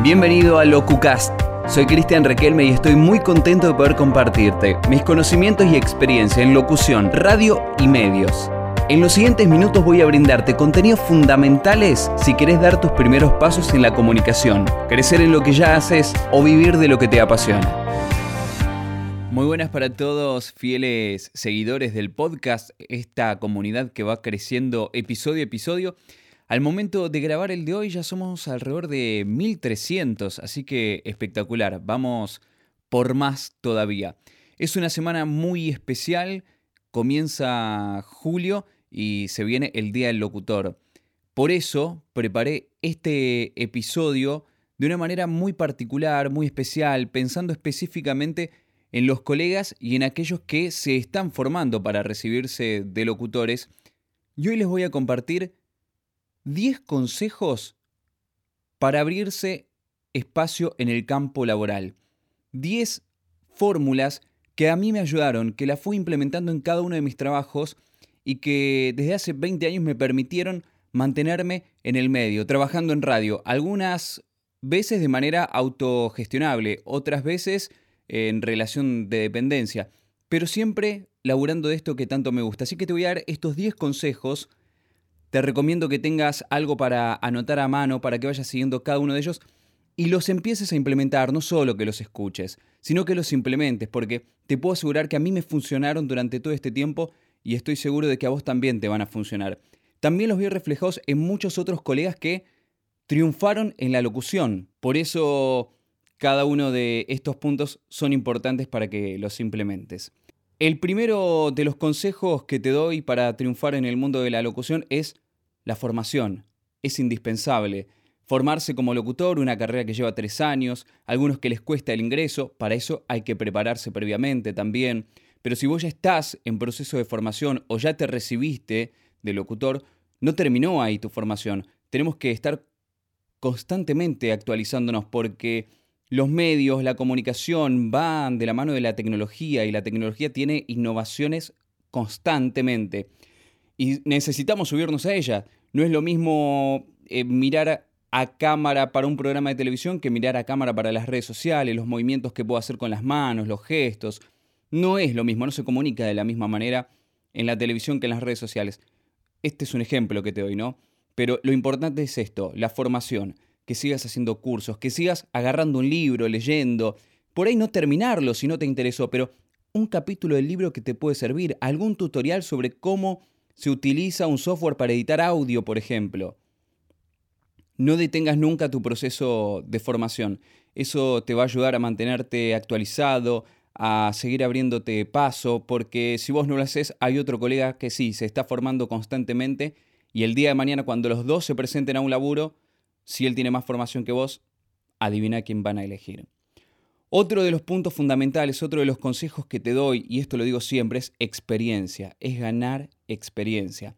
Bienvenido a LocuCast. Soy Cristian Requelme y estoy muy contento de poder compartirte mis conocimientos y experiencia en locución, radio y medios. En los siguientes minutos voy a brindarte contenidos fundamentales si querés dar tus primeros pasos en la comunicación, crecer en lo que ya haces o vivir de lo que te apasiona. Muy buenas para todos, fieles seguidores del podcast, esta comunidad que va creciendo episodio a episodio. Al momento de grabar el de hoy ya somos alrededor de 1300, así que espectacular, vamos por más todavía. Es una semana muy especial, comienza julio y se viene el Día del Locutor. Por eso preparé este episodio de una manera muy particular, muy especial, pensando específicamente en los colegas y en aquellos que se están formando para recibirse de locutores. Y hoy les voy a compartir 10 consejos para abrirse espacio en el campo laboral. 10 fórmulas que a mí me ayudaron, que las fui implementando en cada uno de mis trabajos y que desde hace 20 años me permitieron mantenerme en el medio, trabajando en radio. Algunas veces de manera autogestionable, otras veces en relación de dependencia, pero siempre laburando de esto que tanto me gusta. Así que te voy a dar estos 10 consejos te recomiendo que tengas algo para anotar a mano, para que vayas siguiendo cada uno de ellos y los empieces a implementar, no solo que los escuches, sino que los implementes, porque te puedo asegurar que a mí me funcionaron durante todo este tiempo y estoy seguro de que a vos también te van a funcionar. También los vi reflejados en muchos otros colegas que triunfaron en la locución. Por eso cada uno de estos puntos son importantes para que los implementes. El primero de los consejos que te doy para triunfar en el mundo de la locución es la formación. Es indispensable. Formarse como locutor, una carrera que lleva tres años, algunos que les cuesta el ingreso, para eso hay que prepararse previamente también. Pero si vos ya estás en proceso de formación o ya te recibiste de locutor, no terminó ahí tu formación. Tenemos que estar constantemente actualizándonos porque los medios, la comunicación van de la mano de la tecnología y la tecnología tiene innovaciones constantemente. Y necesitamos subirnos a ella. No es lo mismo eh, mirar a cámara para un programa de televisión que mirar a cámara para las redes sociales, los movimientos que puedo hacer con las manos, los gestos. No es lo mismo, no se comunica de la misma manera en la televisión que en las redes sociales. Este es un ejemplo que te doy, ¿no? Pero lo importante es esto, la formación que sigas haciendo cursos, que sigas agarrando un libro, leyendo, por ahí no terminarlo si no te interesó, pero un capítulo del libro que te puede servir, algún tutorial sobre cómo se utiliza un software para editar audio, por ejemplo. No detengas nunca tu proceso de formación. Eso te va a ayudar a mantenerte actualizado, a seguir abriéndote paso, porque si vos no lo haces, hay otro colega que sí, se está formando constantemente y el día de mañana cuando los dos se presenten a un laburo, si él tiene más formación que vos, adivina quién van a elegir. Otro de los puntos fundamentales, otro de los consejos que te doy, y esto lo digo siempre, es experiencia, es ganar experiencia.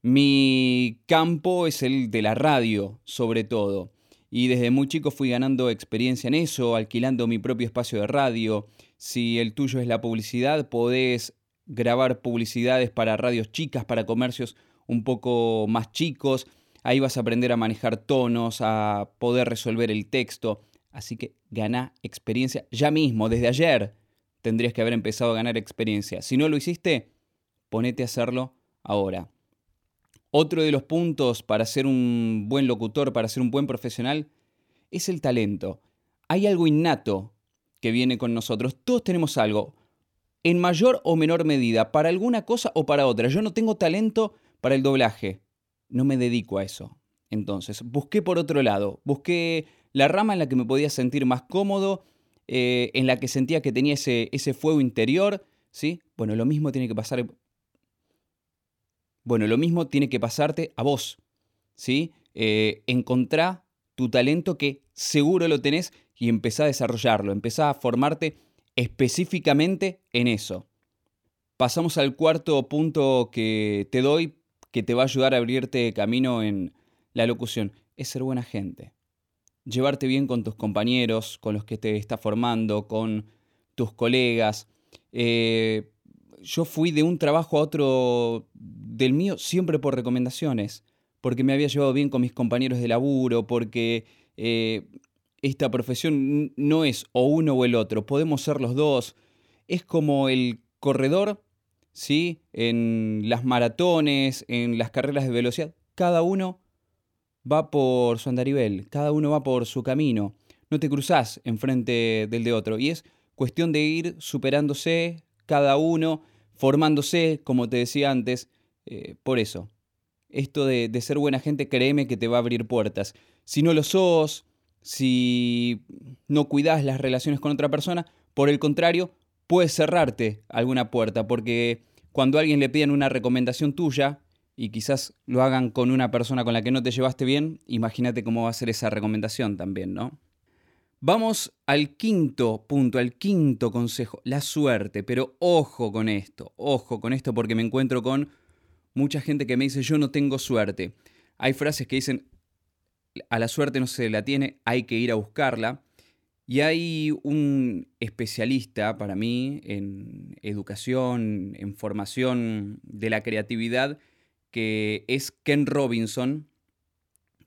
Mi campo es el de la radio, sobre todo, y desde muy chico fui ganando experiencia en eso, alquilando mi propio espacio de radio. Si el tuyo es la publicidad, podés grabar publicidades para radios chicas, para comercios un poco más chicos Ahí vas a aprender a manejar tonos, a poder resolver el texto. Así que gana experiencia ya mismo, desde ayer tendrías que haber empezado a ganar experiencia. Si no lo hiciste, ponete a hacerlo ahora. Otro de los puntos para ser un buen locutor, para ser un buen profesional, es el talento. Hay algo innato que viene con nosotros. Todos tenemos algo, en mayor o menor medida, para alguna cosa o para otra. Yo no tengo talento para el doblaje no me dedico a eso. Entonces, busqué por otro lado, busqué la rama en la que me podía sentir más cómodo, eh, en la que sentía que tenía ese, ese fuego interior, ¿sí? Bueno, lo mismo tiene que pasar... Bueno, lo mismo tiene que pasarte a vos, ¿sí? Eh, encontrá tu talento que seguro lo tenés y empezá a desarrollarlo, empezá a formarte específicamente en eso. Pasamos al cuarto punto que te doy que te va a ayudar a abrirte camino en la locución es ser buena gente. Llevarte bien con tus compañeros, con los que te está formando, con tus colegas. Eh, yo fui de un trabajo a otro del mío siempre por recomendaciones, porque me había llevado bien con mis compañeros de laburo, porque eh, esta profesión no es o uno o el otro, podemos ser los dos. Es como el corredor, ¿sí? En las maratones, en las carreras de velocidad, cada uno va por su andarivel, cada uno va por su camino. No te cruzás enfrente del de otro. Y es cuestión de ir superándose cada uno, formándose, como te decía antes. Eh, por eso, esto de, de ser buena gente, créeme que te va a abrir puertas. Si no lo sos, si no cuidas las relaciones con otra persona, por el contrario, puedes cerrarte alguna puerta, porque cuando a alguien le piden una recomendación tuya, y quizás lo hagan con una persona con la que no te llevaste bien, imagínate cómo va a ser esa recomendación también, ¿no? Vamos al quinto punto, al quinto consejo, la suerte, pero ojo con esto, ojo con esto porque me encuentro con mucha gente que me dice yo no tengo suerte. Hay frases que dicen a la suerte no se la tiene, hay que ir a buscarla. Y hay un especialista para mí en educación, en formación de la creatividad, que es Ken Robinson,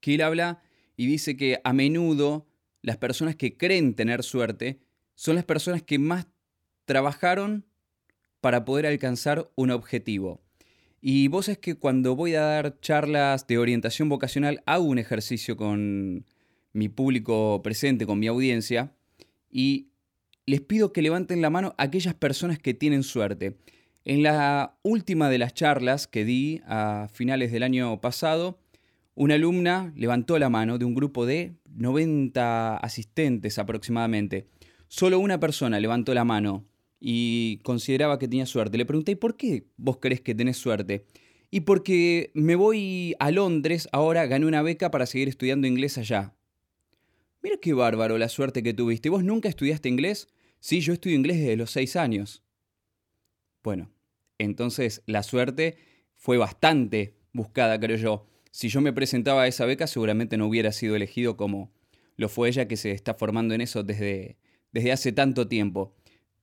que él habla y dice que a menudo las personas que creen tener suerte son las personas que más trabajaron para poder alcanzar un objetivo. Y vos es que cuando voy a dar charlas de orientación vocacional hago un ejercicio con mi público presente, con mi audiencia, y les pido que levanten la mano aquellas personas que tienen suerte. En la última de las charlas que di a finales del año pasado, una alumna levantó la mano de un grupo de 90 asistentes aproximadamente. Solo una persona levantó la mano y consideraba que tenía suerte. Le pregunté, ¿por qué vos crees que tenés suerte? Y porque me voy a Londres, ahora gané una beca para seguir estudiando inglés allá. Mira qué bárbaro la suerte que tuviste. ¿Vos nunca estudiaste inglés? Sí, yo estudio inglés desde los seis años. Bueno, entonces la suerte fue bastante buscada, creo yo. Si yo me presentaba a esa beca, seguramente no hubiera sido elegido como lo fue ella que se está formando en eso desde, desde hace tanto tiempo.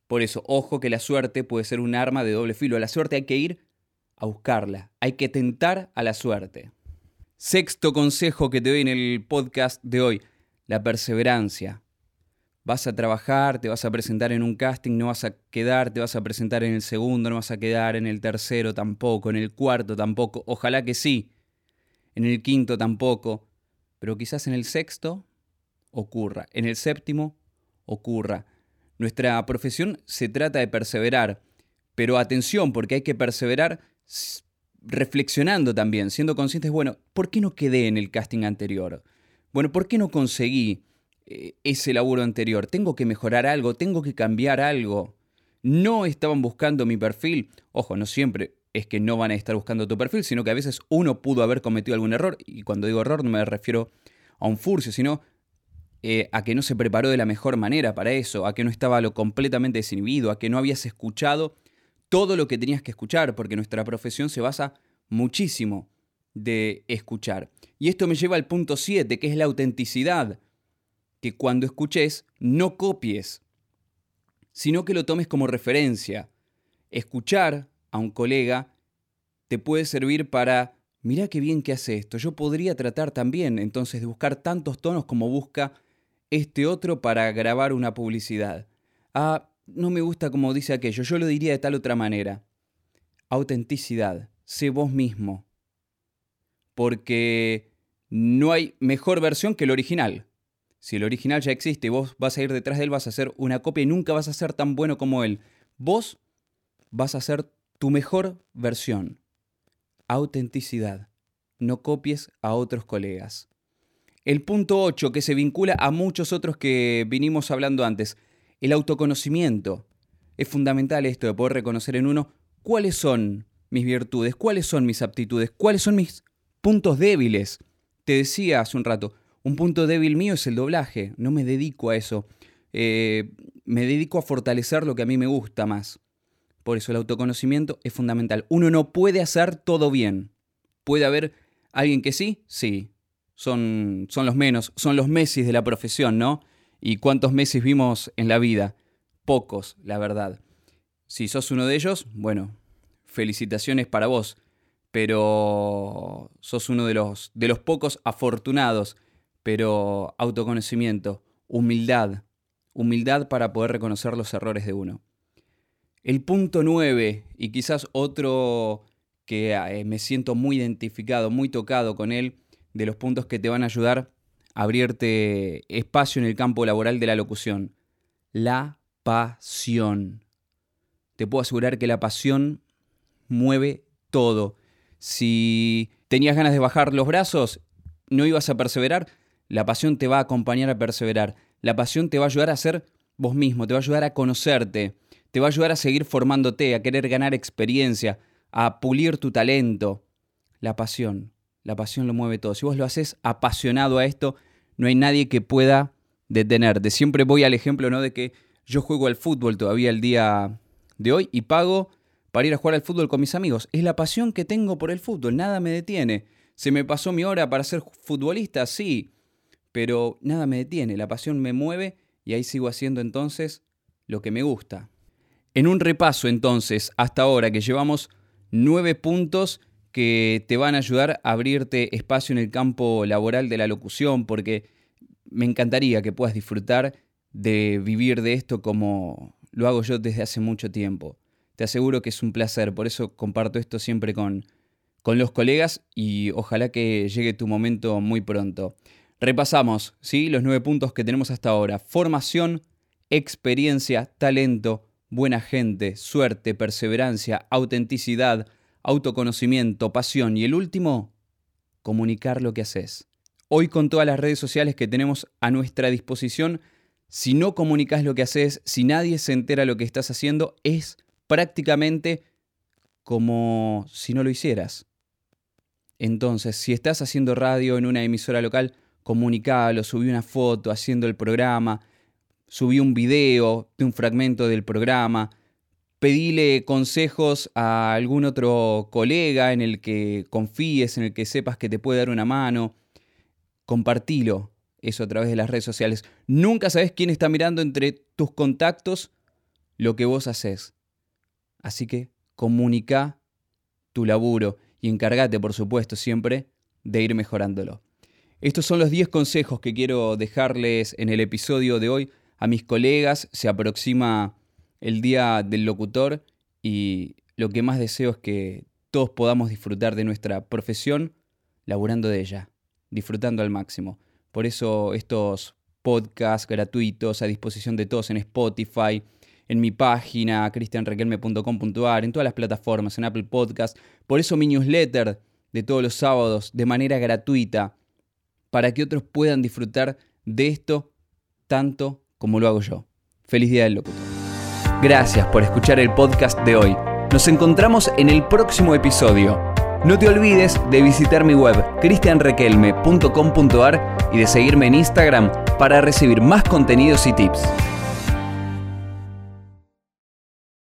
Por eso, ojo que la suerte puede ser un arma de doble filo. A la suerte hay que ir a buscarla, hay que tentar a la suerte. Sexto consejo que te doy en el podcast de hoy, la perseverancia vas a trabajar, te vas a presentar en un casting, no vas a quedar, te vas a presentar en el segundo, no vas a quedar en el tercero tampoco, en el cuarto tampoco, ojalá que sí, en el quinto tampoco, pero quizás en el sexto ocurra, en el séptimo ocurra. Nuestra profesión se trata de perseverar, pero atención, porque hay que perseverar reflexionando también, siendo conscientes, bueno, ¿por qué no quedé en el casting anterior? Bueno, ¿por qué no conseguí? Eh, ese laburo anterior. Tengo que mejorar algo, tengo que cambiar algo. No estaban buscando mi perfil. Ojo, no siempre es que no van a estar buscando tu perfil, sino que a veces uno pudo haber cometido algún error. Y cuando digo error no me refiero a un furcio, sino eh, a que no se preparó de la mejor manera para eso, a que no estaba lo completamente desinhibido, a que no habías escuchado todo lo que tenías que escuchar, porque nuestra profesión se basa muchísimo de escuchar. Y esto me lleva al punto 7, que es la autenticidad que cuando escuches no copies, sino que lo tomes como referencia. Escuchar a un colega te puede servir para, mira qué bien que hace esto, yo podría tratar también entonces de buscar tantos tonos como busca este otro para grabar una publicidad. Ah, no me gusta como dice aquello, yo lo diría de tal otra manera. Autenticidad, sé vos mismo. Porque no hay mejor versión que el original. Si el original ya existe y vos vas a ir detrás de él, vas a hacer una copia y nunca vas a ser tan bueno como él. Vos vas a ser tu mejor versión. Autenticidad. No copies a otros colegas. El punto 8, que se vincula a muchos otros que vinimos hablando antes, el autoconocimiento. Es fundamental esto de poder reconocer en uno cuáles son mis virtudes, cuáles son mis aptitudes, cuáles son mis puntos débiles. Te decía hace un rato, un punto débil mío es el doblaje, no me dedico a eso. Eh, me dedico a fortalecer lo que a mí me gusta más. Por eso el autoconocimiento es fundamental. Uno no puede hacer todo bien. Puede haber alguien que sí, sí. Son, son los menos, son los Messi de la profesión, ¿no? ¿Y cuántos Messi vimos en la vida? Pocos, la verdad. Si sos uno de ellos, bueno, felicitaciones para vos. Pero sos uno de los, de los pocos afortunados pero autoconocimiento, humildad. Humildad para poder reconocer los errores de uno. El punto 9, y quizás otro que eh, me siento muy identificado, muy tocado con él, de los puntos que te van a ayudar a abrirte espacio en el campo laboral de la locución. La pasión. Te puedo asegurar que la pasión mueve todo. Si tenías ganas de bajar los brazos, no ibas a perseverar, la pasión te va a acompañar a perseverar. La pasión te va a ayudar a ser vos mismo, te va a ayudar a conocerte, te va a ayudar a seguir formándote, a querer ganar experiencia, a pulir tu talento. La pasión, la pasión lo mueve todo. Si vos lo haces apasionado a esto, no hay nadie que pueda detenerte. Siempre voy al ejemplo ¿no? de que yo juego al fútbol todavía el día de hoy y pago para ir a jugar al fútbol con mis amigos. Es la pasión que tengo por el fútbol, nada me detiene. ¿Se me pasó mi hora para ser futbolista? Sí, pero nada me detiene, la pasión me mueve y ahí sigo haciendo entonces lo que me gusta. En un repaso entonces, hasta ahora que llevamos nueve puntos que te van a ayudar a abrirte espacio en el campo laboral de la locución, porque me encantaría que puedas disfrutar de vivir de esto como lo hago yo desde hace mucho tiempo. Te aseguro que es un placer, por eso comparto esto siempre con, con los colegas y ojalá que llegue tu momento muy pronto. Repasamos ¿sí? los nueve puntos que tenemos hasta ahora. Formación, experiencia, talento, buena gente, suerte, perseverancia, autenticidad, autoconocimiento, pasión y el último, comunicar lo que haces. Hoy con todas las redes sociales que tenemos a nuestra disposición, si no comunicas lo que haces, si nadie se entera lo que estás haciendo, es prácticamente como si no lo hicieras. Entonces, si estás haciendo radio en una emisora local, comunicalo, subí una foto haciendo el programa, subí un video de un fragmento del programa, pedile consejos a algún otro colega en el que confíes, en el que sepas que te puede dar una mano, compartilo eso a través de las redes sociales. Nunca sabes quién está mirando entre tus contactos lo que vos haces. Así que comunica tu laburo y encárgate, por supuesto, siempre de ir mejorándolo. Estos son los 10 consejos que quiero dejarles en el episodio de hoy a mis colegas. Se aproxima el día del locutor y lo que más deseo es que todos podamos disfrutar de nuestra profesión laburando de ella, disfrutando al máximo. Por eso estos podcasts gratuitos a disposición de todos en Spotify, en mi página cristianrequelme.com.ar, en todas las plataformas, en Apple Podcast. Por eso mi newsletter de todos los sábados de manera gratuita, para que otros puedan disfrutar de esto tanto como lo hago yo. Feliz Día del Locutor. Gracias por escuchar el podcast de hoy. Nos encontramos en el próximo episodio. No te olvides de visitar mi web cristianrequelme.com.ar y de seguirme en Instagram para recibir más contenidos y tips.